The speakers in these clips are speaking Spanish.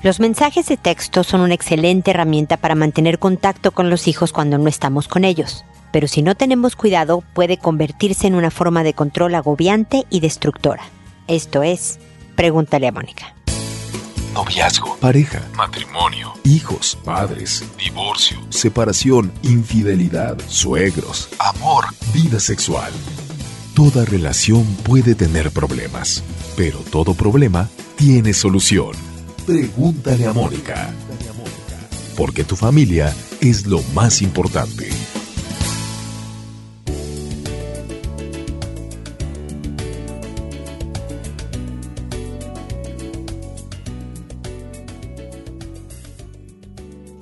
Los mensajes de texto son una excelente herramienta para mantener contacto con los hijos cuando no estamos con ellos, pero si no tenemos cuidado puede convertirse en una forma de control agobiante y destructora. Esto es, pregúntale a Mónica. Noviazgo, pareja, matrimonio, hijos, padres, divorcio, separación, infidelidad, suegros, amor, vida sexual. Toda relación puede tener problemas, pero todo problema tiene solución. Pregúntale a Mónica. Porque tu familia es lo más importante.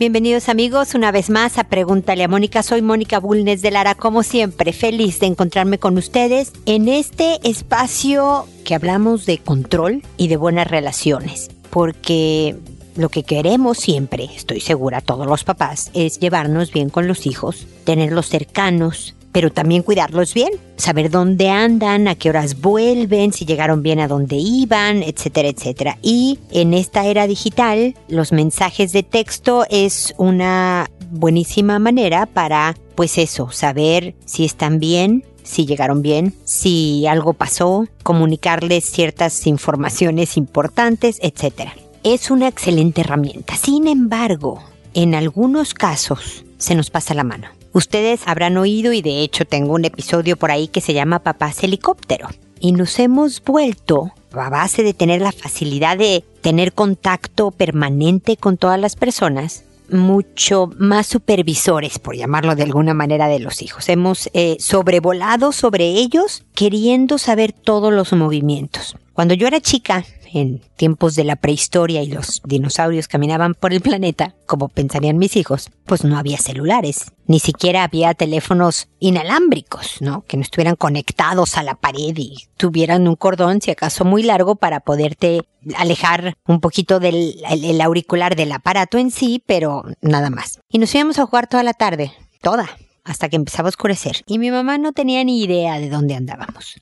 Bienvenidos amigos una vez más a Pregúntale a Mónica. Soy Mónica Bulnes de Lara, como siempre, feliz de encontrarme con ustedes en este espacio que hablamos de control y de buenas relaciones. Porque lo que queremos siempre, estoy segura, todos los papás, es llevarnos bien con los hijos, tenerlos cercanos, pero también cuidarlos bien, saber dónde andan, a qué horas vuelven, si llegaron bien a dónde iban, etcétera, etcétera. Y en esta era digital, los mensajes de texto es una buenísima manera para, pues eso, saber si están bien, si llegaron bien, si algo pasó, comunicarles ciertas informaciones importantes, etcétera. Es una excelente herramienta. Sin embargo, en algunos casos se nos pasa la mano. Ustedes habrán oído y de hecho tengo un episodio por ahí que se llama Papás Helicóptero. Y nos hemos vuelto, a base de tener la facilidad de tener contacto permanente con todas las personas, mucho más supervisores, por llamarlo de alguna manera, de los hijos. Hemos eh, sobrevolado sobre ellos queriendo saber todos los movimientos. Cuando yo era chica, en tiempos de la prehistoria y los dinosaurios caminaban por el planeta, como pensarían mis hijos, pues no había celulares, ni siquiera había teléfonos inalámbricos, ¿no? Que no estuvieran conectados a la pared y tuvieran un cordón, si acaso muy largo, para poderte alejar un poquito del el auricular del aparato en sí, pero nada más. Y nos íbamos a jugar toda la tarde, toda, hasta que empezaba a oscurecer. Y mi mamá no tenía ni idea de dónde andábamos.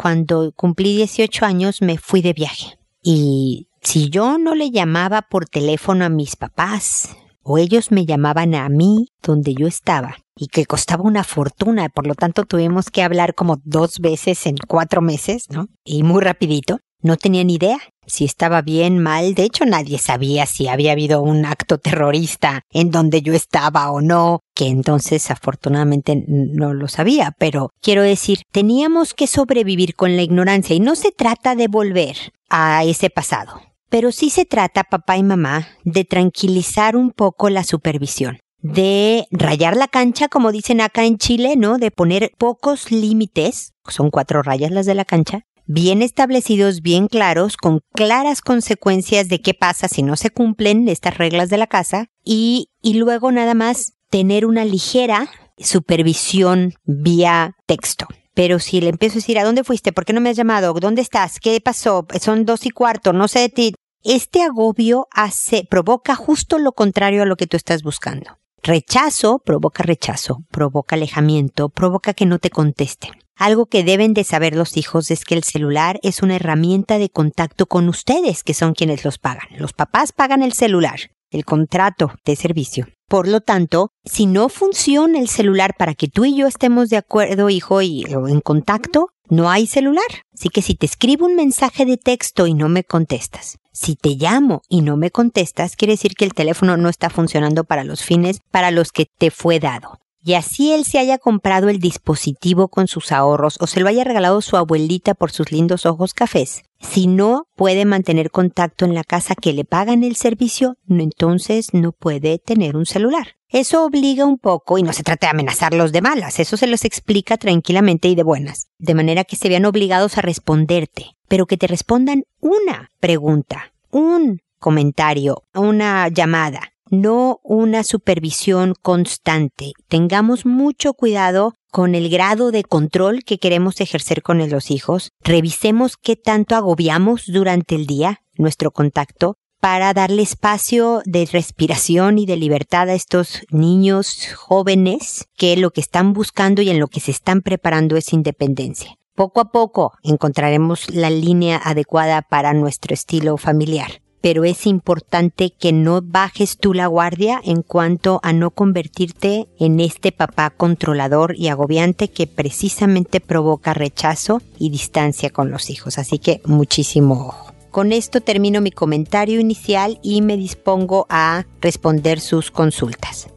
Cuando cumplí 18 años me fui de viaje. Y si yo no le llamaba por teléfono a mis papás, o ellos me llamaban a mí donde yo estaba, y que costaba una fortuna, por lo tanto tuvimos que hablar como dos veces en cuatro meses, ¿no? Y muy rapidito. No tenía ni idea si estaba bien, mal. De hecho, nadie sabía si había habido un acto terrorista en donde yo estaba o no, que entonces afortunadamente no lo sabía. Pero quiero decir, teníamos que sobrevivir con la ignorancia y no se trata de volver a ese pasado. Pero sí se trata, papá y mamá, de tranquilizar un poco la supervisión de rayar la cancha, como dicen acá en Chile, ¿no? De poner pocos límites, son cuatro rayas las de la cancha, bien establecidos, bien claros, con claras consecuencias de qué pasa si no se cumplen estas reglas de la casa y, y luego nada más tener una ligera supervisión vía texto. Pero si le empiezo a decir, ¿a dónde fuiste? ¿Por qué no me has llamado? ¿Dónde estás? ¿Qué pasó? Son dos y cuarto, no sé de ti. Este agobio hace, provoca justo lo contrario a lo que tú estás buscando. Rechazo provoca rechazo, provoca alejamiento, provoca que no te contesten. Algo que deben de saber los hijos es que el celular es una herramienta de contacto con ustedes, que son quienes los pagan. Los papás pagan el celular, el contrato de servicio. Por lo tanto, si no funciona el celular para que tú y yo estemos de acuerdo, hijo, y en contacto, no hay celular. Así que si te escribo un mensaje de texto y no me contestas, si te llamo y no me contestas, quiere decir que el teléfono no está funcionando para los fines para los que te fue dado y así él se haya comprado el dispositivo con sus ahorros o se lo haya regalado su abuelita por sus lindos ojos cafés. Si no puede mantener contacto en la casa que le pagan el servicio, entonces no puede tener un celular. Eso obliga un poco, y no se trata de amenazarlos de malas, eso se los explica tranquilamente y de buenas, de manera que se vean obligados a responderte, pero que te respondan una pregunta, un comentario, una llamada, no una supervisión constante. Tengamos mucho cuidado con el grado de control que queremos ejercer con los hijos. Revisemos qué tanto agobiamos durante el día nuestro contacto para darle espacio de respiración y de libertad a estos niños jóvenes que lo que están buscando y en lo que se están preparando es independencia. Poco a poco encontraremos la línea adecuada para nuestro estilo familiar pero es importante que no bajes tú la guardia en cuanto a no convertirte en este papá controlador y agobiante que precisamente provoca rechazo y distancia con los hijos. Así que muchísimo ojo. Con esto termino mi comentario inicial y me dispongo a responder sus consultas.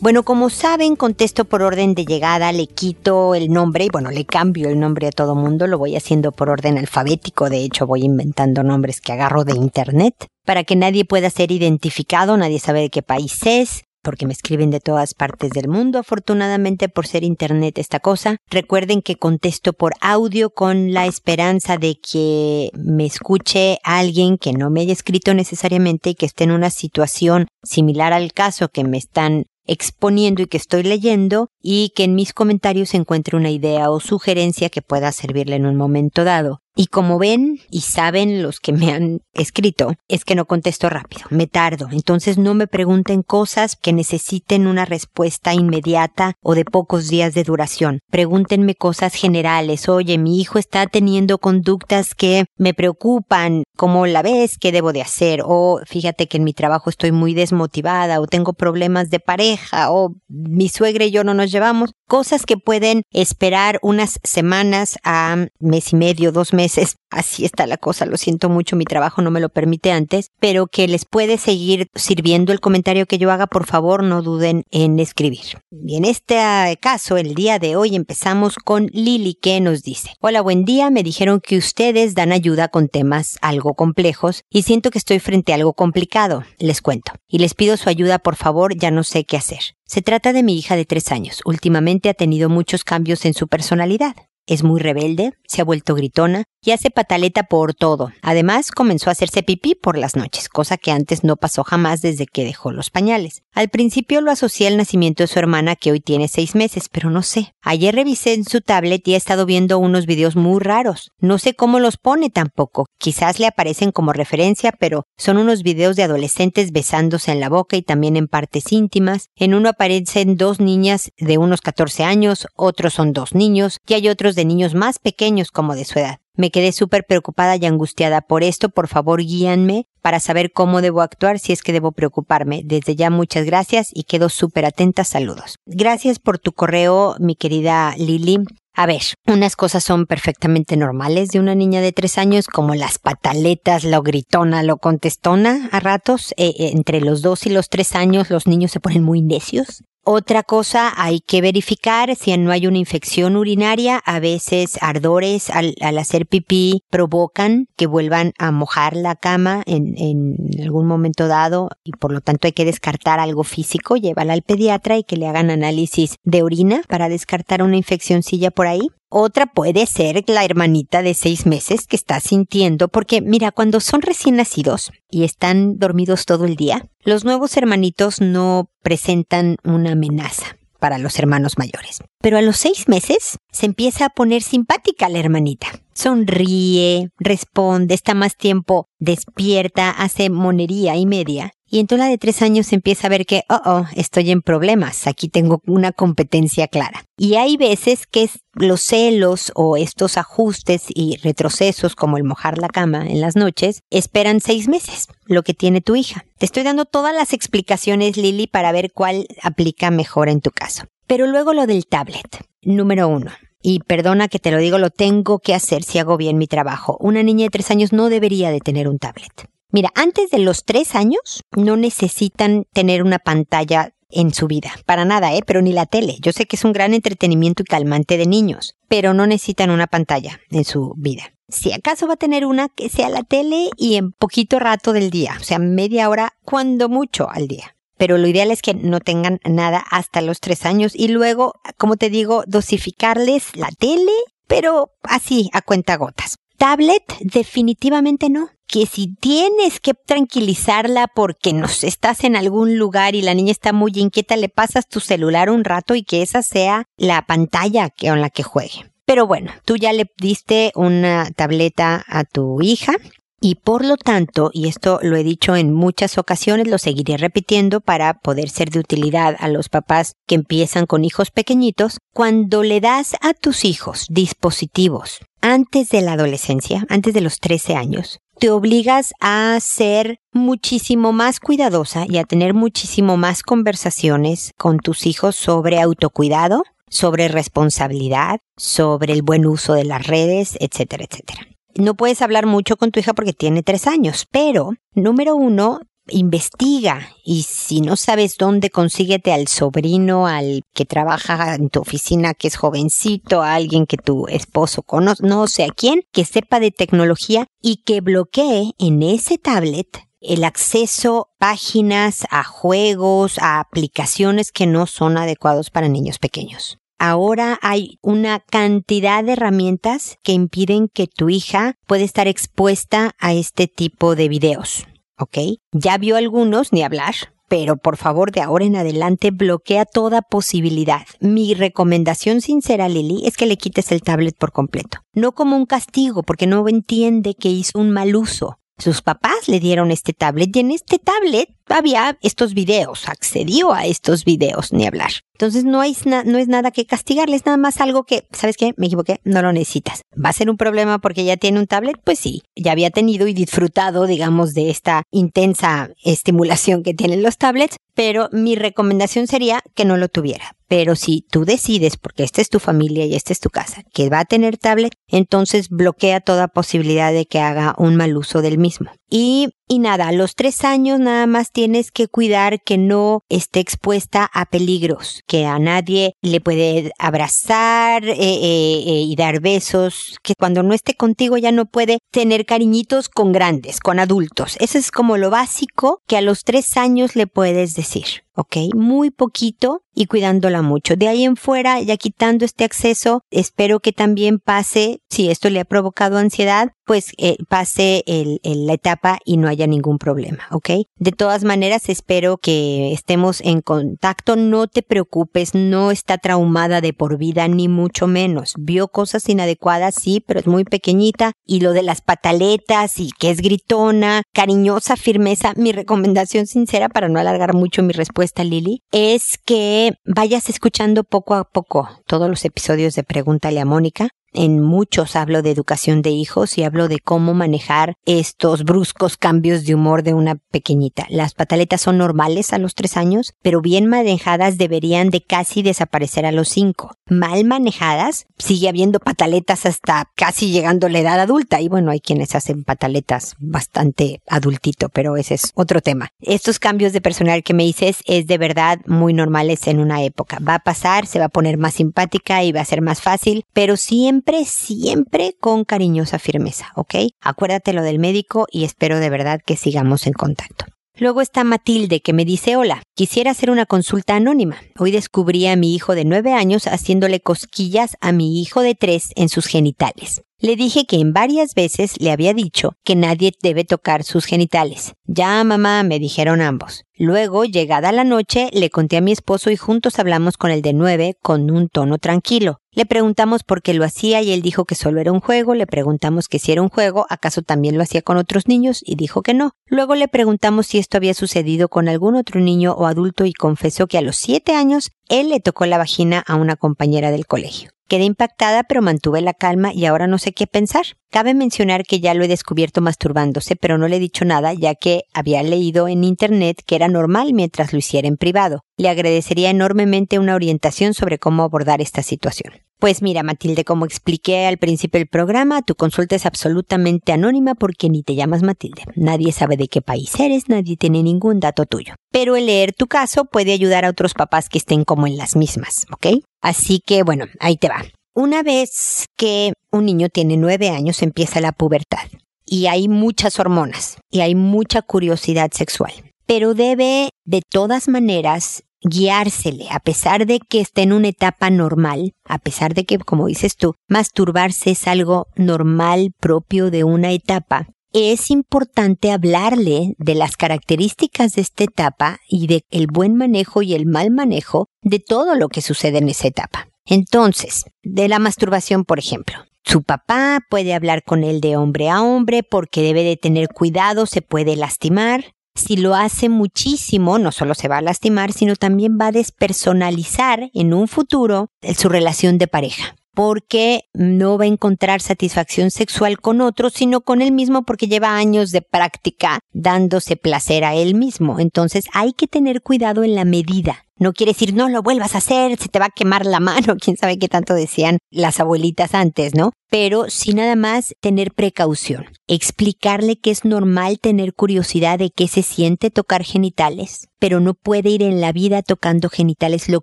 Bueno, como saben, contesto por orden de llegada, le quito el nombre y bueno, le cambio el nombre a todo mundo, lo voy haciendo por orden alfabético, de hecho voy inventando nombres que agarro de internet para que nadie pueda ser identificado, nadie sabe de qué país es, porque me escriben de todas partes del mundo, afortunadamente por ser internet esta cosa. Recuerden que contesto por audio con la esperanza de que me escuche alguien que no me haya escrito necesariamente y que esté en una situación similar al caso que me están exponiendo y que estoy leyendo y que en mis comentarios encuentre una idea o sugerencia que pueda servirle en un momento dado. Y como ven y saben los que me han escrito, es que no contesto rápido, me tardo. Entonces no me pregunten cosas que necesiten una respuesta inmediata o de pocos días de duración. Pregúntenme cosas generales. Oye, mi hijo está teniendo conductas que me preocupan. ¿Cómo la ves? ¿Qué debo de hacer? O fíjate que en mi trabajo estoy muy desmotivada o tengo problemas de pareja o mi suegra y yo no nos llevamos. Cosas que pueden esperar unas semanas a mes y medio, dos meses así está la cosa, lo siento mucho, mi trabajo no me lo permite antes, pero que les puede seguir sirviendo el comentario que yo haga, por favor no duden en escribir. Y en este caso, el día de hoy empezamos con Lili que nos dice, hola, buen día, me dijeron que ustedes dan ayuda con temas algo complejos y siento que estoy frente a algo complicado, les cuento, y les pido su ayuda, por favor, ya no sé qué hacer. Se trata de mi hija de tres años. Últimamente ha tenido muchos cambios en su personalidad. Es muy rebelde, se ha vuelto gritona y hace pataleta por todo. Además, comenzó a hacerse pipí por las noches, cosa que antes no pasó jamás desde que dejó los pañales. Al principio lo asocié al nacimiento de su hermana que hoy tiene seis meses, pero no sé. Ayer revisé en su tablet y he estado viendo unos videos muy raros. No sé cómo los pone tampoco. Quizás le aparecen como referencia, pero son unos videos de adolescentes besándose en la boca y también en partes íntimas. En uno aparecen dos niñas de unos 14 años, otros son dos niños y hay otros de niños más pequeños como de su edad. Me quedé súper preocupada y angustiada por esto. Por favor, guíanme para saber cómo debo actuar si es que debo preocuparme. Desde ya muchas gracias y quedo súper atenta. Saludos. Gracias por tu correo, mi querida Lili. A ver, unas cosas son perfectamente normales de una niña de tres años, como las pataletas, lo gritona, lo contestona a ratos. Eh, eh, entre los dos y los tres años los niños se ponen muy necios. Otra cosa, hay que verificar si no hay una infección urinaria. A veces ardores al, hacer pipí provocan que vuelvan a mojar la cama en, en, algún momento dado y por lo tanto hay que descartar algo físico. Llévala al pediatra y que le hagan análisis de orina para descartar una infeccióncilla por Otra puede ser la hermanita de seis meses que está sintiendo, porque mira, cuando son recién nacidos y están dormidos todo el día, los nuevos hermanitos no presentan una amenaza para los hermanos mayores. Pero a los seis meses se empieza a poner simpática la hermanita. Sonríe, responde, está más tiempo despierta, hace monería y media y entonces la de tres años empieza a ver que, oh, oh, estoy en problemas, aquí tengo una competencia clara. Y hay veces que los celos o estos ajustes y retrocesos como el mojar la cama en las noches esperan seis meses, lo que tiene tu hija. Te estoy dando todas las explicaciones, Lili, para ver cuál aplica mejor en tu caso. Pero luego lo del tablet. Número uno. Y perdona que te lo digo, lo tengo que hacer si hago bien mi trabajo. Una niña de tres años no debería de tener un tablet. Mira, antes de los tres años no necesitan tener una pantalla en su vida. Para nada, ¿eh? Pero ni la tele. Yo sé que es un gran entretenimiento y calmante de niños, pero no necesitan una pantalla en su vida. Si acaso va a tener una que sea la tele y en poquito rato del día, o sea, media hora, cuando mucho al día. Pero lo ideal es que no tengan nada hasta los tres años y luego, como te digo, dosificarles la tele, pero así, a cuenta gotas. Tablet, definitivamente no que si tienes que tranquilizarla porque nos estás en algún lugar y la niña está muy inquieta, le pasas tu celular un rato y que esa sea la pantalla con la que juegue. Pero bueno, tú ya le diste una tableta a tu hija y por lo tanto, y esto lo he dicho en muchas ocasiones, lo seguiré repitiendo para poder ser de utilidad a los papás que empiezan con hijos pequeñitos, cuando le das a tus hijos dispositivos antes de la adolescencia, antes de los 13 años, te obligas a ser muchísimo más cuidadosa y a tener muchísimo más conversaciones con tus hijos sobre autocuidado, sobre responsabilidad, sobre el buen uso de las redes, etcétera, etcétera. No puedes hablar mucho con tu hija porque tiene tres años, pero número uno, investiga y si no sabes dónde, consíguete al sobrino, al que trabaja en tu oficina, que es jovencito, a alguien que tu esposo conoce, no sé a quién, que sepa de tecnología y que bloquee en ese tablet el acceso a páginas, a juegos, a aplicaciones que no son adecuados para niños pequeños. Ahora hay una cantidad de herramientas que impiden que tu hija pueda estar expuesta a este tipo de videos. ¿Ok? Ya vio algunos, ni hablar, pero por favor de ahora en adelante bloquea toda posibilidad. Mi recomendación sincera, Lili, es que le quites el tablet por completo. No como un castigo, porque no entiende que hizo un mal uso. Sus papás le dieron este tablet y en este tablet había estos videos, accedió a estos videos, ni hablar. Entonces no, hay no es nada que castigarles, nada más algo que, ¿sabes qué? Me equivoqué, no lo necesitas. ¿Va a ser un problema porque ya tiene un tablet? Pues sí, ya había tenido y disfrutado, digamos, de esta intensa estimulación que tienen los tablets, pero mi recomendación sería que no lo tuviera. Pero si tú decides, porque esta es tu familia y esta es tu casa, que va a tener tablet, entonces bloquea toda posibilidad de que haga un mal uso del mismo. Y y nada, a los tres años nada más tienes que cuidar que no esté expuesta a peligros, que a nadie le puede abrazar eh, eh, eh, y dar besos, que cuando no esté contigo ya no puede tener cariñitos con grandes, con adultos. Eso es como lo básico que a los tres años le puedes decir. ¿ok? Muy poquito y cuidándola mucho. De ahí en fuera, ya quitando este acceso, espero que también pase, si esto le ha provocado ansiedad, pues pase el, la etapa y no haya ningún problema, ¿ok? De todas maneras, espero que estemos en contacto. No te preocupes, no está traumada de por vida, ni mucho menos. Vio cosas inadecuadas, sí, pero es muy pequeñita. Y lo de las pataletas y que es gritona, cariñosa, firmeza, mi recomendación sincera para no alargar mucho mi respuesta Lili, es que vayas escuchando poco a poco todos los episodios de Pregúntale a Mónica en muchos hablo de educación de hijos y hablo de cómo manejar estos bruscos cambios de humor de una pequeñita. Las pataletas son normales a los tres años, pero bien manejadas deberían de casi desaparecer a los cinco. Mal manejadas, sigue habiendo pataletas hasta casi llegando a la edad adulta. Y bueno, hay quienes hacen pataletas bastante adultito, pero ese es otro tema. Estos cambios de personal que me dices es de verdad muy normales en una época. Va a pasar, se va a poner más simpática y va a ser más fácil, pero siempre siempre, siempre con cariñosa firmeza, ¿ok? Acuérdate lo del médico y espero de verdad que sigamos en contacto. Luego está Matilde que me dice, hola, quisiera hacer una consulta anónima. Hoy descubrí a mi hijo de nueve años haciéndole cosquillas a mi hijo de tres en sus genitales. Le dije que en varias veces le había dicho que nadie debe tocar sus genitales. Ya, mamá, me dijeron ambos. Luego, llegada la noche, le conté a mi esposo y juntos hablamos con el de nueve con un tono tranquilo. Le preguntamos por qué lo hacía y él dijo que solo era un juego, le preguntamos que si era un juego, acaso también lo hacía con otros niños y dijo que no. Luego le preguntamos si esto había sucedido con algún otro niño o adulto y confesó que a los siete años él le tocó la vagina a una compañera del colegio. Quedé impactada, pero mantuve la calma y ahora no sé qué pensar. Cabe mencionar que ya lo he descubierto masturbándose, pero no le he dicho nada, ya que había leído en Internet que era normal mientras lo hiciera en privado. Le agradecería enormemente una orientación sobre cómo abordar esta situación. Pues mira, Matilde, como expliqué al principio del programa, tu consulta es absolutamente anónima porque ni te llamas Matilde. Nadie sabe de qué país eres, nadie tiene ningún dato tuyo. Pero el leer tu caso puede ayudar a otros papás que estén como en las mismas, ¿ok? Así que bueno, ahí te va. Una vez que un niño tiene nueve años empieza la pubertad y hay muchas hormonas y hay mucha curiosidad sexual. Pero debe de todas maneras guiársele, a pesar de que esté en una etapa normal, a pesar de que, como dices tú, masturbarse es algo normal propio de una etapa, es importante hablarle de las características de esta etapa y de el buen manejo y el mal manejo de todo lo que sucede en esa etapa. Entonces, de la masturbación, por ejemplo. su papá, puede hablar con él de hombre a hombre porque debe de tener cuidado, se puede lastimar. Si lo hace muchísimo, no solo se va a lastimar, sino también va a despersonalizar en un futuro su relación de pareja porque no va a encontrar satisfacción sexual con otro, sino con él mismo porque lleva años de práctica dándose placer a él mismo. Entonces hay que tener cuidado en la medida. No quiere decir no lo vuelvas a hacer, se te va a quemar la mano, quién sabe qué tanto decían las abuelitas antes, ¿no? Pero sí nada más tener precaución. Explicarle que es normal tener curiosidad de qué se siente tocar genitales, pero no puede ir en la vida tocando genitales. Lo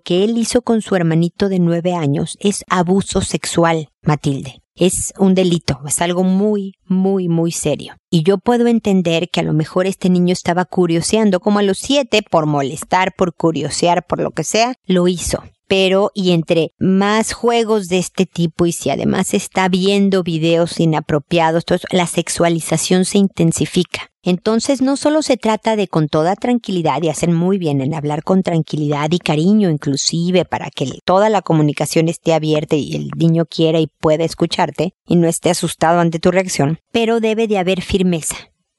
que él hizo con su hermanito de nueve años es abuso sexual, Matilde es un delito, es algo muy, muy, muy serio. Y yo puedo entender que a lo mejor este niño estaba curioseando, como a los siete, por molestar, por curiosear, por lo que sea, lo hizo pero y entre más juegos de este tipo y si además está viendo videos inapropiados, la sexualización se intensifica. Entonces no solo se trata de con toda tranquilidad y hacer muy bien en hablar con tranquilidad y cariño inclusive para que toda la comunicación esté abierta y el niño quiera y pueda escucharte y no esté asustado ante tu reacción, pero debe de haber firmeza.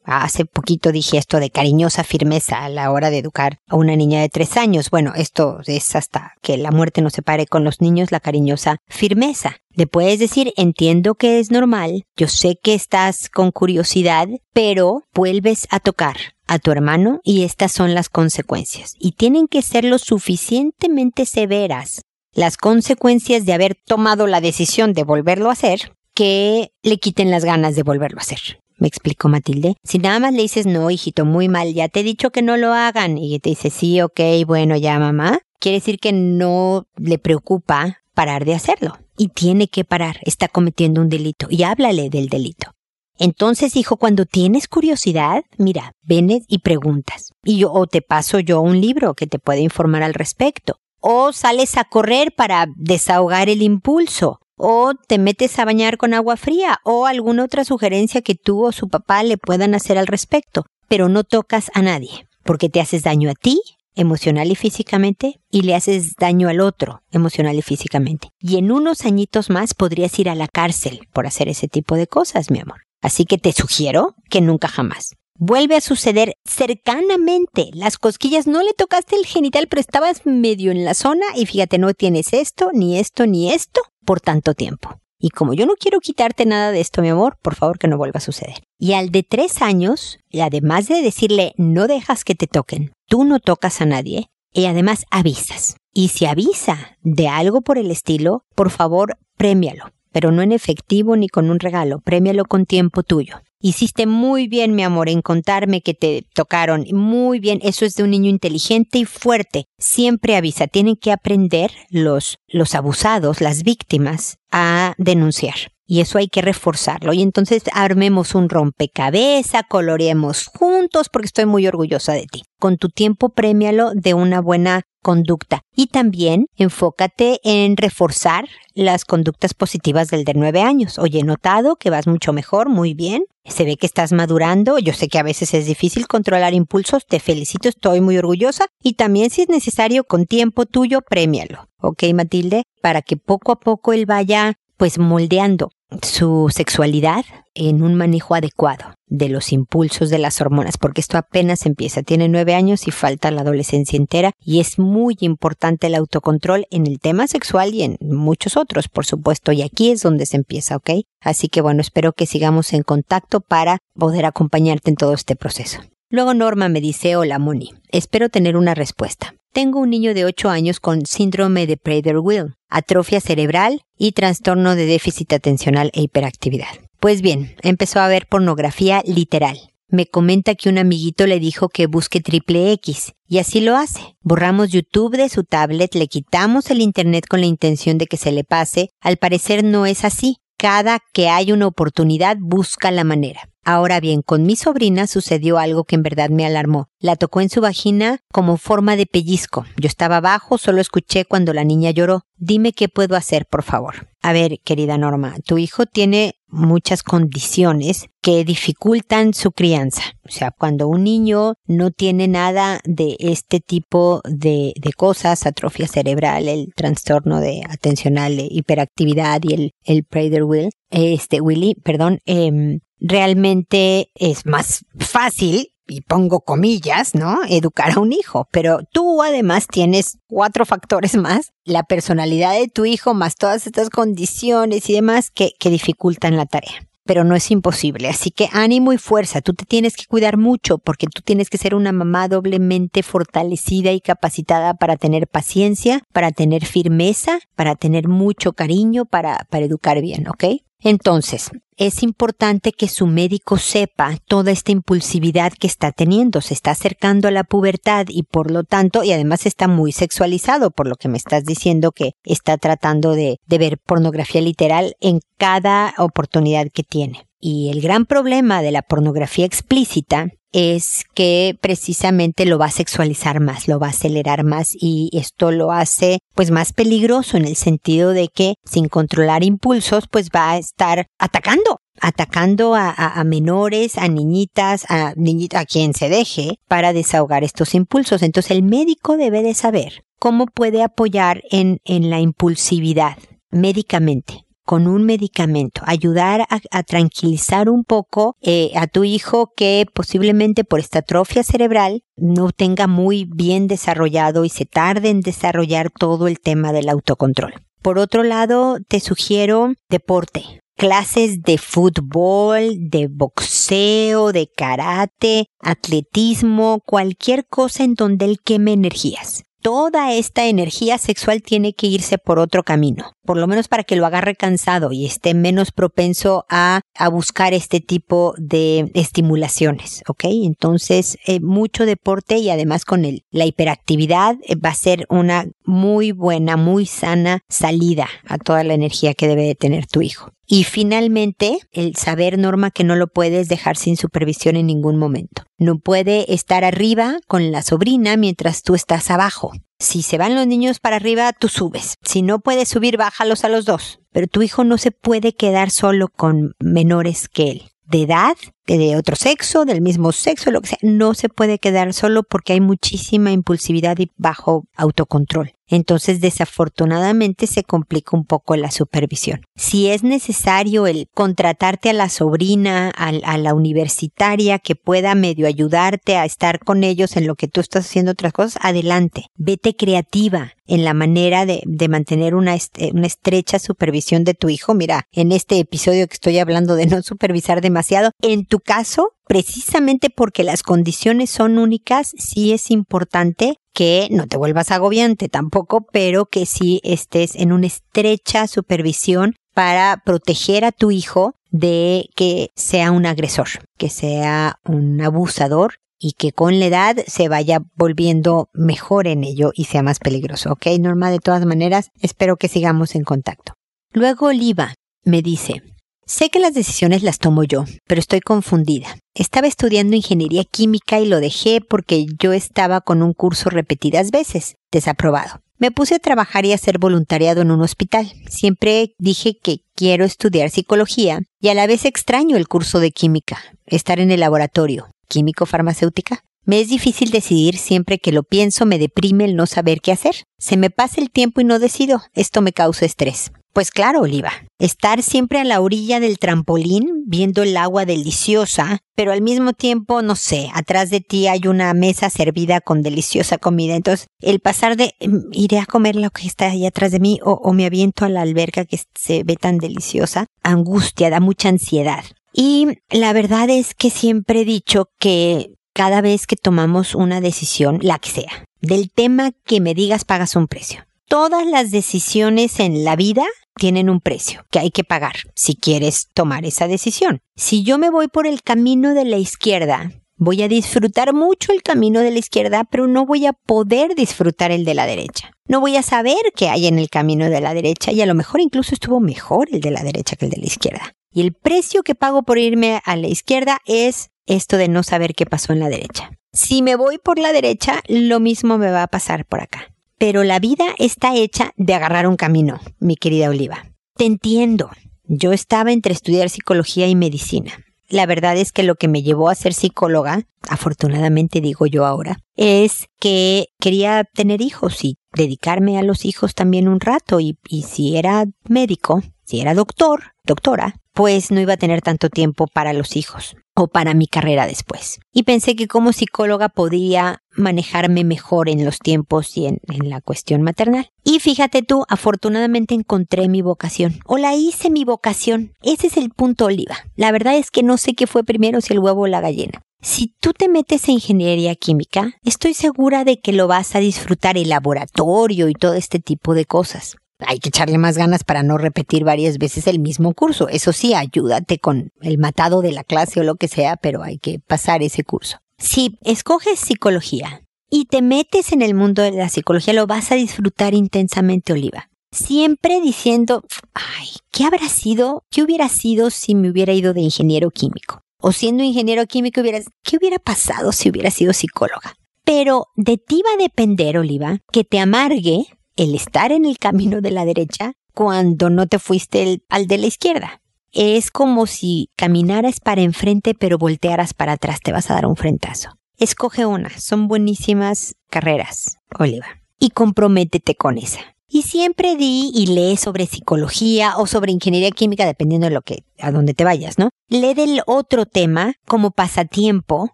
Hace poquito dije esto de cariñosa firmeza a la hora de educar a una niña de tres años. Bueno, esto es hasta que la muerte nos separe con los niños, la cariñosa firmeza. Le puedes decir, entiendo que es normal, yo sé que estás con curiosidad, pero vuelves a tocar a tu hermano y estas son las consecuencias. Y tienen que ser lo suficientemente severas las consecuencias de haber tomado la decisión de volverlo a hacer que le quiten las ganas de volverlo a hacer me explicó Matilde. Si nada más le dices no, hijito, muy mal, ya te he dicho que no lo hagan, y te dice sí, ok, bueno, ya mamá, quiere decir que no le preocupa parar de hacerlo. Y tiene que parar, está cometiendo un delito, y háblale del delito. Entonces, hijo, cuando tienes curiosidad, mira, venes y preguntas. Y yo, o te paso yo un libro que te puede informar al respecto. O sales a correr para desahogar el impulso o te metes a bañar con agua fría o alguna otra sugerencia que tú o su papá le puedan hacer al respecto, pero no tocas a nadie, porque te haces daño a ti emocional y físicamente y le haces daño al otro emocional y físicamente. Y en unos añitos más podrías ir a la cárcel por hacer ese tipo de cosas, mi amor. Así que te sugiero que nunca jamás. Vuelve a suceder cercanamente. Las cosquillas no le tocaste el genital, pero estabas medio en la zona y fíjate, no tienes esto, ni esto, ni esto por tanto tiempo. Y como yo no quiero quitarte nada de esto, mi amor, por favor que no vuelva a suceder. Y al de tres años, además de decirle no dejas que te toquen, tú no tocas a nadie, y además avisas. Y si avisa de algo por el estilo, por favor, premialo. Pero no en efectivo ni con un regalo, premialo con tiempo tuyo. Hiciste muy bien, mi amor, en contarme que te tocaron. Muy bien, eso es de un niño inteligente y fuerte. Siempre avisa, tienen que aprender los, los abusados, las víctimas, a denunciar. Y eso hay que reforzarlo. Y entonces armemos un rompecabezas, coloreemos juntos, porque estoy muy orgullosa de ti. Con tu tiempo premialo de una buena conducta. Y también enfócate en reforzar las conductas positivas del de nueve años. Oye, he notado que vas mucho mejor, muy bien. Se ve que estás madurando. Yo sé que a veces es difícil controlar impulsos. Te felicito, estoy muy orgullosa. Y también si es necesario, con tiempo tuyo, premialo. ¿Ok, Matilde? Para que poco a poco él vaya pues moldeando su sexualidad en un manejo adecuado de los impulsos de las hormonas, porque esto apenas empieza, tiene nueve años y falta la adolescencia entera y es muy importante el autocontrol en el tema sexual y en muchos otros, por supuesto, y aquí es donde se empieza, ¿ok? Así que bueno, espero que sigamos en contacto para poder acompañarte en todo este proceso. Luego Norma me dice, hola Moni, espero tener una respuesta. Tengo un niño de 8 años con síndrome de Prader-Willi, atrofia cerebral y trastorno de déficit atencional e hiperactividad. Pues bien, empezó a ver pornografía literal. Me comenta que un amiguito le dijo que busque triple X, y así lo hace. Borramos YouTube de su tablet, le quitamos el Internet con la intención de que se le pase. Al parecer no es así. Cada que hay una oportunidad busca la manera. Ahora bien, con mi sobrina sucedió algo que en verdad me alarmó. La tocó en su vagina como forma de pellizco. Yo estaba abajo, solo escuché cuando la niña lloró. Dime qué puedo hacer, por favor. A ver, querida Norma, tu hijo tiene muchas condiciones que dificultan su crianza. O sea, cuando un niño no tiene nada de este tipo de, cosas, atrofia cerebral, el trastorno de atencional, hiperactividad y el, el Prader-Will, este Willy, perdón, eh, realmente es más fácil y pongo comillas, ¿no? Educar a un hijo. Pero tú además tienes cuatro factores más, la personalidad de tu hijo, más todas estas condiciones y demás que, que dificultan la tarea. Pero no es imposible. Así que ánimo y fuerza. Tú te tienes que cuidar mucho porque tú tienes que ser una mamá doblemente fortalecida y capacitada para tener paciencia, para tener firmeza, para tener mucho cariño, para, para educar bien, ¿ok? Entonces, es importante que su médico sepa toda esta impulsividad que está teniendo. Se está acercando a la pubertad y por lo tanto, y además está muy sexualizado, por lo que me estás diciendo que está tratando de, de ver pornografía literal en cada oportunidad que tiene. Y el gran problema de la pornografía explícita es que precisamente lo va a sexualizar más, lo va a acelerar más y esto lo hace pues más peligroso en el sentido de que sin controlar impulsos pues va a estar atacando, atacando a, menores, a niñitas, a niñitas, a quien se deje para desahogar estos impulsos. Entonces el médico debe de saber cómo puede apoyar en, en la impulsividad médicamente con un medicamento, ayudar a, tranquilizar un poco eh, a tu hijo que posiblemente por esta atrofia cerebral no tenga muy bien desarrollado y se tarde en desarrollar todo el tema del autocontrol. Por otro lado, te sugiero deporte, clases de fútbol, de boxeo, de karate, atletismo, cualquier cosa en donde él queme energías toda esta energía sexual tiene que irse por otro camino, por lo menos para que lo agarre cansado y esté menos propenso a, buscar este tipo de estimulaciones, ¿ok? Entonces, eh, mucho deporte y además con la hiperactividad eh, va a ser una muy buena, muy sana salida a toda la energía que debe de tener tu hijo. Y finalmente, el saber, Norma, que no lo puedes dejar sin supervisión en ningún momento. No puede estar arriba con la sobrina mientras tú estás abajo. Si se van los niños para arriba, tú subes. Si no puedes subir, bájalos a los dos. Pero tu hijo no se puede quedar solo con menores que él de edad, de otro sexo, del mismo sexo, lo que sea, no se puede quedar solo porque hay muchísima impulsividad y bajo autocontrol. Entonces, desafortunadamente, se complica un poco la supervisión. Si es necesario el contratarte a la sobrina, a, la universitaria que pueda medio ayudarte a estar con ellos en lo que tú estás haciendo otras cosas, adelante. Vete creativa en la manera de, de mantener una estrecha supervisión de tu hijo. Mira, en este episodio que estoy hablando de no supervisar demasiado, en tu caso, precisamente porque las condiciones son únicas, sí es importante que no te vuelvas agobiante tampoco, pero que sí estés en una estrecha supervisión para proteger a tu hijo de que sea un agresor, que sea un abusador y que con la edad se vaya volviendo mejor en ello y sea más peligroso. Ok, Norma, de todas maneras, espero que sigamos en contacto. Luego Oliva me dice, Sé que las decisiones las tomo yo, pero estoy confundida. Estaba estudiando ingeniería química y lo dejé porque yo estaba con un curso repetidas veces, desaprobado. Me puse a trabajar y a hacer voluntariado en un hospital. Siempre dije que quiero estudiar psicología y a la vez extraño el curso de química, estar en el laboratorio, químico-farmacéutica. Me es difícil decidir siempre que lo pienso, me deprime el no saber qué hacer. Se me pasa el tiempo y no decido. Esto me causa estrés. Pues claro, Oliva, estar siempre a la orilla del trampolín viendo el agua deliciosa, pero al mismo tiempo, no sé, atrás de ti hay una mesa servida con deliciosa comida. Entonces, el pasar de mm, iré a comer lo que está ahí atrás de mí o me aviento a la alberca que se ve tan deliciosa, angustia, da mucha ansiedad. Y la verdad es que siempre he dicho que cada vez que tomamos una decisión, la que sea, del tema que me digas pagas un precio. Todas las decisiones en la vida tienen un precio que hay que pagar si quieres tomar esa decisión. Si yo me voy por el camino de la izquierda, voy a disfrutar mucho el camino de la izquierda, pero no voy a poder disfrutar el de la derecha. No voy a saber qué hay en el camino de la derecha y a lo mejor incluso estuvo mejor el de la derecha que el de la izquierda. Y el precio que pago por irme a la izquierda es esto de no saber qué pasó en la derecha. Si me voy por la derecha, lo mismo me va a pasar por acá. Pero la vida está hecha de agarrar un camino, mi querida Oliva. Te entiendo. Yo estaba entre estudiar psicología y medicina. La verdad es que lo que me llevó a ser psicóloga, afortunadamente digo yo ahora, es que quería tener hijos y dedicarme a los hijos también un rato y, si era médico, si era doctor, doctora, pues no iba a tener tanto tiempo para los hijos o para mi carrera después. Y pensé que como psicóloga podía manejarme mejor en los tiempos y en, la cuestión maternal. Y fíjate tú, afortunadamente encontré mi vocación, o la hice mi vocación. Ese es el punto, Oliva. La verdad es que no sé qué fue primero, si el huevo o la gallina. Si tú te metes en ingeniería química, estoy segura de que lo vas a disfrutar el laboratorio y todo este tipo de cosas hay que echarle más ganas para no repetir varias veces el mismo curso. Eso sí, ayúdate con el matado de la clase o lo que sea, pero hay que pasar ese curso. Si escoges psicología y te metes en el mundo de la psicología, lo vas a disfrutar intensamente, Oliva. Siempre diciendo, ay, ¿qué habrá sido? ¿Qué hubiera sido si me hubiera ido de ingeniero químico? O siendo ingeniero químico, ¿qué hubiera pasado si hubiera sido psicóloga? Pero de ti va a depender, Oliva, que te amargue el estar en el camino de la derecha cuando no te fuiste al de la izquierda. Es como si caminaras para enfrente pero voltearas para atrás, te vas a dar un frentazo. Escoge una, son buenísimas carreras, Oliva, y comprométete con esa. Y siempre di y lee sobre psicología o sobre ingeniería química, dependiendo de lo que, a dónde te vayas, ¿no? Lee del otro tema como pasatiempo,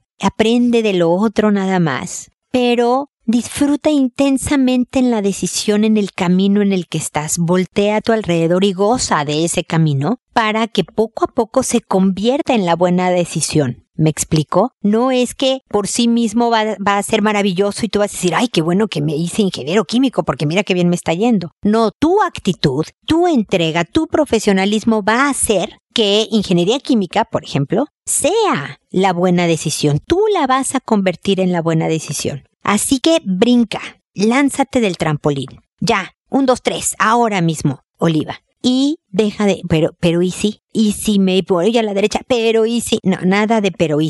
aprende de lo otro nada más, pero Disfruta intensamente en la decisión en el camino en el que estás. Voltea a tu alrededor y goza de ese camino para que poco a poco se convierta en la buena decisión. ¿Me explico? No es que por sí mismo va, va, a ser maravilloso y tú vas a decir, ay, qué bueno que me hice ingeniero químico porque mira qué bien me está yendo. No, tu actitud, tu entrega, tu profesionalismo va a hacer que ingeniería química, por ejemplo, sea la buena decisión. Tú la vas a convertir en la buena decisión. Así que brinca, lánzate del trampolín. Ya, un, dos, tres, ahora mismo, Oliva. Y deja de, pero, pero y si, y si me voy a la derecha, pero y si, no, nada de pero y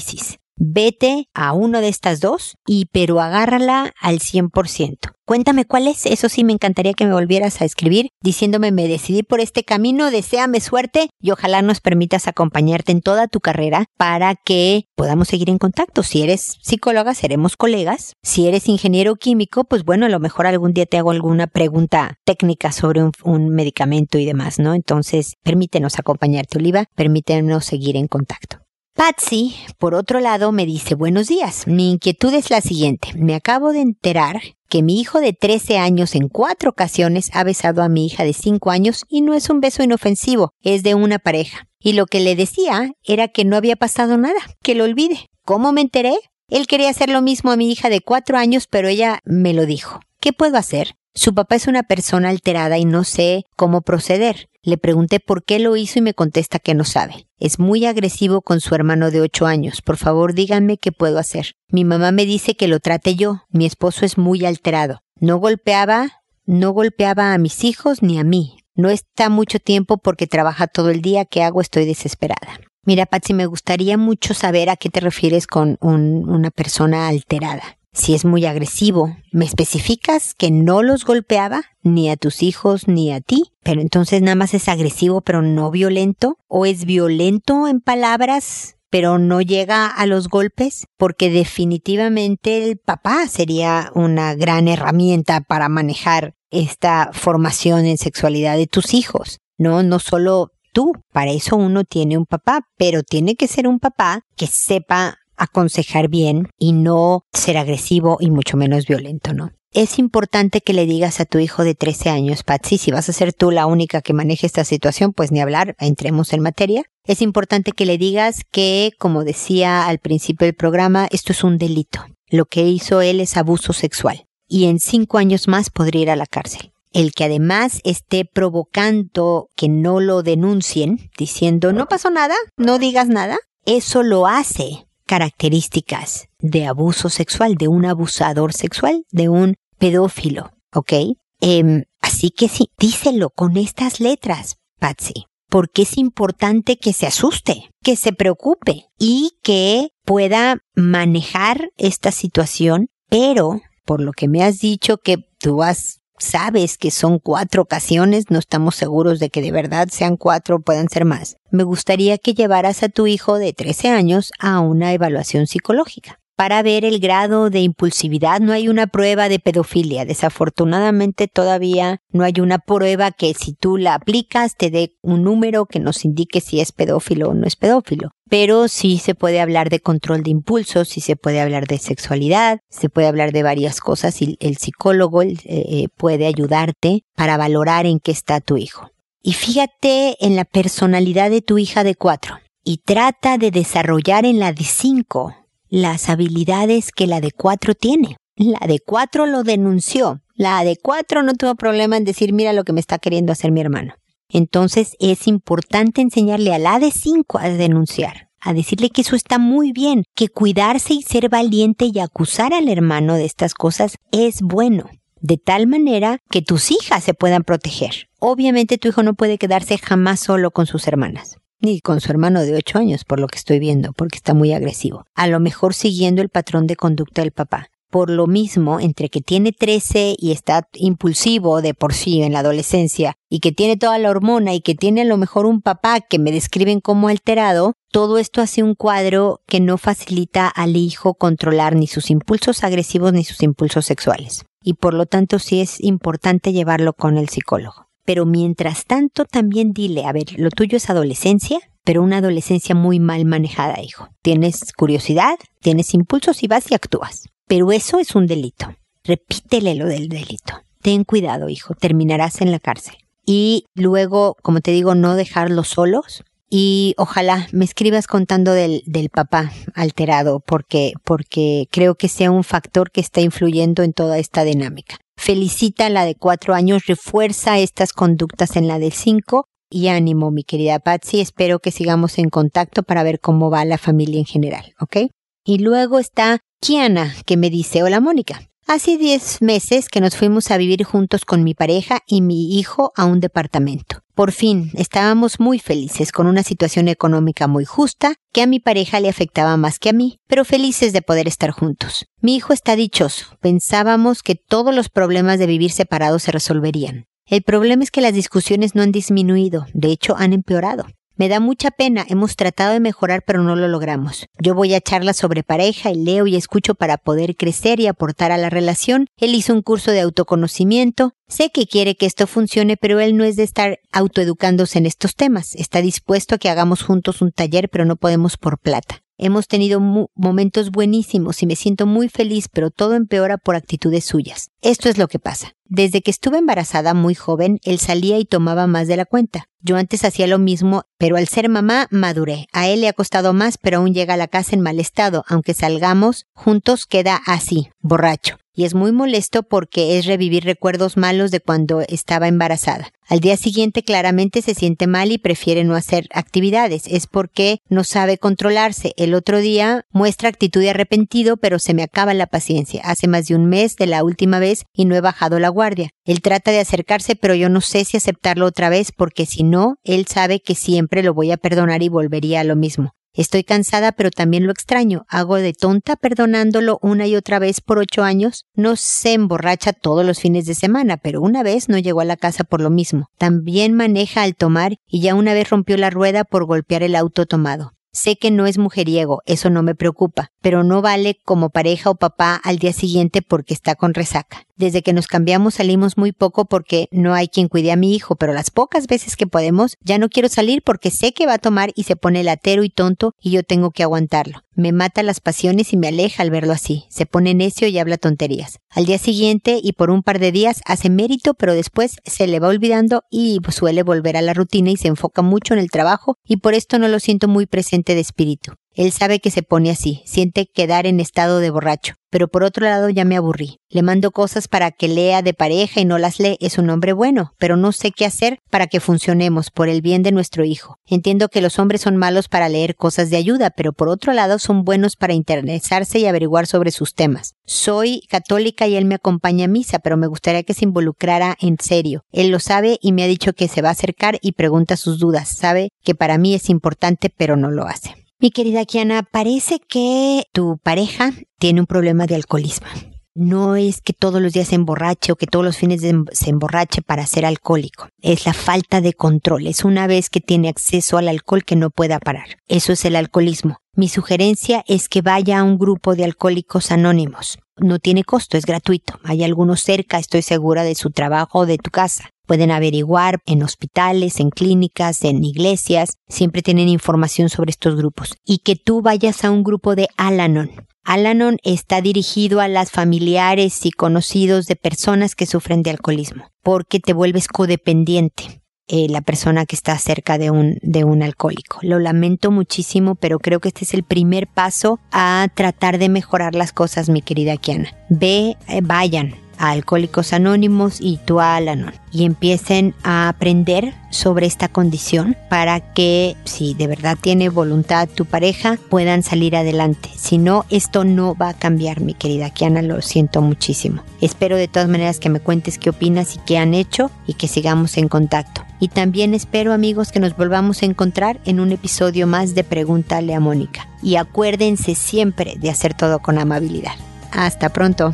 Vete a uno de estas dos y pero agárrala al 100%. Cuéntame cuál es, eso sí me encantaría que me volvieras a escribir diciéndome me decidí por este camino, deséame suerte y ojalá nos permitas acompañarte en toda tu carrera para que podamos seguir en contacto. Si eres psicóloga, seremos colegas. Si eres ingeniero químico, pues bueno, a lo mejor algún día te hago alguna pregunta técnica sobre un, un medicamento y demás, ¿no? Entonces, permítenos acompañarte, Oliva, permítenos seguir en contacto. Patsy, por otro lado, me dice buenos días. Mi inquietud es la siguiente. Me acabo de enterar que mi hijo de 13 años en cuatro ocasiones ha besado a mi hija de 5 años y no es un beso inofensivo, es de una pareja. Y lo que le decía era que no había pasado nada, que lo olvide. ¿Cómo me enteré? Él quería hacer lo mismo a mi hija de 4 años, pero ella me lo dijo. ¿Qué puedo hacer? Su papá es una persona alterada y no sé cómo proceder. Le pregunté por qué lo hizo y me contesta que no sabe. Es muy agresivo con su hermano de ocho años. Por favor, díganme qué puedo hacer. Mi mamá me dice que lo trate yo. Mi esposo es muy alterado. No golpeaba, no golpeaba a mis hijos ni a mí. No está mucho tiempo porque trabaja todo el día. ¿Qué hago? Estoy desesperada. Mira, Patsy, me gustaría mucho saber a qué te refieres con una persona alterada. Si es muy agresivo, ¿me especificas que no los golpeaba? Ni a tus hijos ni a ti. Pero entonces nada más es agresivo pero no violento. ¿O es violento en palabras pero no llega a los golpes? Porque definitivamente el papá sería una gran herramienta para manejar esta formación en sexualidad de tus hijos. No, no solo tú. Para eso uno tiene un papá, pero tiene que ser un papá que sepa aconsejar bien y no ser agresivo y mucho menos violento, ¿no? Es importante que le digas a tu hijo de 13 años, Patsy, si vas a ser tú la única que maneje esta situación, pues ni hablar, entremos en materia. Es importante que le digas que, como decía al principio del programa, esto es un delito. Lo que hizo él es abuso sexual y en cinco años más podría ir a la cárcel. El que además esté provocando que no lo denuncien, diciendo no pasó nada, no digas nada, eso lo hace características de abuso sexual, de un abusador sexual, de un pedófilo, ¿ok? Em, así que sí, díselo con estas letras, Patsy, porque es importante que se asuste, que se preocupe y que pueda manejar esta situación, pero por lo que me has dicho que tú has sabes que son cuatro ocasiones, no estamos seguros de que de verdad sean cuatro o puedan ser más, me gustaría que llevaras a tu hijo de 13 años a una evaluación psicológica para ver el grado de impulsividad. No hay una prueba de pedofilia. Desafortunadamente todavía no hay una prueba que si tú la aplicas te dé un número que nos indique si es pedófilo o no es pedófilo. Pero sí se puede hablar de control de impulsos, sí se puede hablar de sexualidad, se puede hablar de varias cosas y el psicólogo eh, eh, puede ayudarte para valorar en qué está tu hijo. Y fíjate en la personalidad de tu hija de cuatro y trata de desarrollar en la de cinco las habilidades que la de cuatro tiene. La de cuatro lo denunció. La de cuatro no tuvo problema en decir, mira lo que me está queriendo hacer mi hermano. Entonces es importante enseñarle a la de cinco a denunciar, a decirle que eso está muy bien, que cuidarse y ser valiente y acusar al hermano de estas cosas es bueno de tal manera que tus hijas se puedan proteger. Obviamente tu hijo no puede quedarse jamás solo con sus hermanas ni con su hermano de ocho años, por lo que estoy viendo, porque está muy agresivo. A lo mejor siguiendo el patrón de conducta del papá. Por lo mismo, entre que tiene 13 y está impulsivo de por sí en la adolescencia, y que tiene toda la hormona y que tiene a lo mejor un papá que me describen como alterado, todo esto hace un cuadro que no facilita al hijo controlar ni sus impulsos agresivos ni sus impulsos sexuales. Y por lo tanto sí es importante llevarlo con el psicólogo. Pero mientras tanto también dile, a ver, lo tuyo es adolescencia, pero una adolescencia muy mal manejada, hijo. Tienes curiosidad, tienes impulsos y vas y actúas. Pero eso es un delito. Repítele lo del delito. Ten cuidado, hijo, terminarás en la cárcel. Y luego, como te digo, no dejarlos solos. Y ojalá me escribas contando del, del papá alterado, porque, porque creo que sea un factor que está influyendo en toda esta dinámica. Felicita la de cuatro años, refuerza estas conductas en la de cinco y ánimo, mi querida Patsy. Espero que sigamos en contacto para ver cómo va la familia en general, ¿ok? Y luego está Kiana, que me dice, hola Mónica. Hace 10 meses que nos fuimos a vivir juntos con mi pareja y mi hijo a un departamento. Por fin, estábamos muy felices con una situación económica muy justa que a mi pareja le afectaba más que a mí, pero felices de poder estar juntos. Mi hijo está dichoso. Pensábamos que todos los problemas de vivir separados se resolverían. El problema es que las discusiones no han disminuido, de hecho han empeorado. Me da mucha pena, hemos tratado de mejorar pero no lo logramos. Yo voy a charlas sobre pareja y leo y escucho para poder crecer y aportar a la relación. Él hizo un curso de autoconocimiento. Sé que quiere que esto funcione, pero él no es de estar autoeducándose en estos temas. Está dispuesto a que hagamos juntos un taller, pero no podemos por plata. Hemos tenido momentos buenísimos y me siento muy feliz, pero todo empeora por actitudes suyas. Esto es lo que pasa. Desde que estuve embarazada muy joven, él salía y tomaba más de la cuenta. Yo antes hacía lo mismo, pero al ser mamá maduré. A él le ha costado más, pero aún llega a la casa en mal estado. Aunque salgamos juntos, queda así, borracho y es muy molesto porque es revivir recuerdos malos de cuando estaba embarazada. Al día siguiente claramente se siente mal y prefiere no hacer actividades. Es porque no sabe controlarse. El otro día muestra actitud de arrepentido, pero se me acaba la paciencia. Hace más de un mes de la última vez y no he bajado la guardia. Él trata de acercarse, pero yo no sé si aceptarlo otra vez porque si no, él sabe que siempre lo voy a perdonar y volvería a lo mismo. Estoy cansada, pero también lo extraño. Hago de tonta perdonándolo una y otra vez por ocho años. No se emborracha todos los fines de semana, pero una vez no llegó a la casa por lo mismo. También maneja al tomar y ya una vez rompió la rueda por golpear el auto tomado. Sé que no es mujeriego, eso no me preocupa, pero no vale como pareja o papá al día siguiente porque está con resaca. Desde que nos cambiamos salimos muy poco porque no hay quien cuide a mi hijo, pero las pocas veces que podemos ya no quiero salir porque sé que va a tomar y se pone latero y tonto y yo tengo que aguantarlo. Me mata las pasiones y me aleja al verlo así. Se pone necio y habla tonterías. Al día siguiente y por un par de días hace mérito, pero después se le va olvidando y suele volver a la rutina y se enfoca mucho en el trabajo y por esto no lo siento muy presente de espíritu. Él sabe que se pone así, siente quedar en estado de borracho, pero por otro lado ya me aburrí. Le mando cosas para que lea de pareja y no las lee, es un hombre bueno, pero no sé qué hacer para que funcionemos por el bien de nuestro hijo. Entiendo que los hombres son malos para leer cosas de ayuda, pero por otro lado son buenos para interesarse y averiguar sobre sus temas. Soy católica y él me acompaña a misa, pero me gustaría que se involucrara en serio. Él lo sabe y me ha dicho que se va a acercar y pregunta sus dudas. Sabe que para mí es importante, pero no lo hace. Mi querida Kiana, parece que tu pareja tiene un problema de alcoholismo. no es que todos los días se emborrache o que todos los fines se emborrache para ser alcohólico. Es la falta de control. Es una vez que tiene acceso al alcohol que no pueda parar. Eso es el alcoholismo. Mi sugerencia es que vaya a un grupo de alcohólicos anónimos. No tiene costo, es gratuito. Hay algunos cerca, estoy segura, de su trabajo o de tu casa. Pueden averiguar en hospitales, en clínicas, en iglesias. Siempre tienen información sobre estos grupos. Y que tú vayas a un grupo de Alanon. Alanon está dirigido a las familiares y conocidos de personas que sufren de alcoholismo, porque te vuelves codependiente. Eh, la persona que está cerca de un, de un alcohólico. Lo lamento muchísimo, pero creo que este es el primer paso a tratar de mejorar las cosas, mi querida Kiana. Ve, eh, vayan, a Alcohólicos Anónimos y tu Alanon y empiecen a aprender sobre esta condición para que si de verdad tiene voluntad tu pareja puedan salir adelante. Si no, esto no va a cambiar, mi querida Kiana, lo siento muchísimo. Espero de todas maneras que me cuentes qué opinas y qué han hecho y que sigamos en contacto. Y también espero amigos que nos volvamos a encontrar en un episodio más de Pregúntale a Mónica. Y acuérdense siempre de hacer todo con amabilidad. Hasta pronto.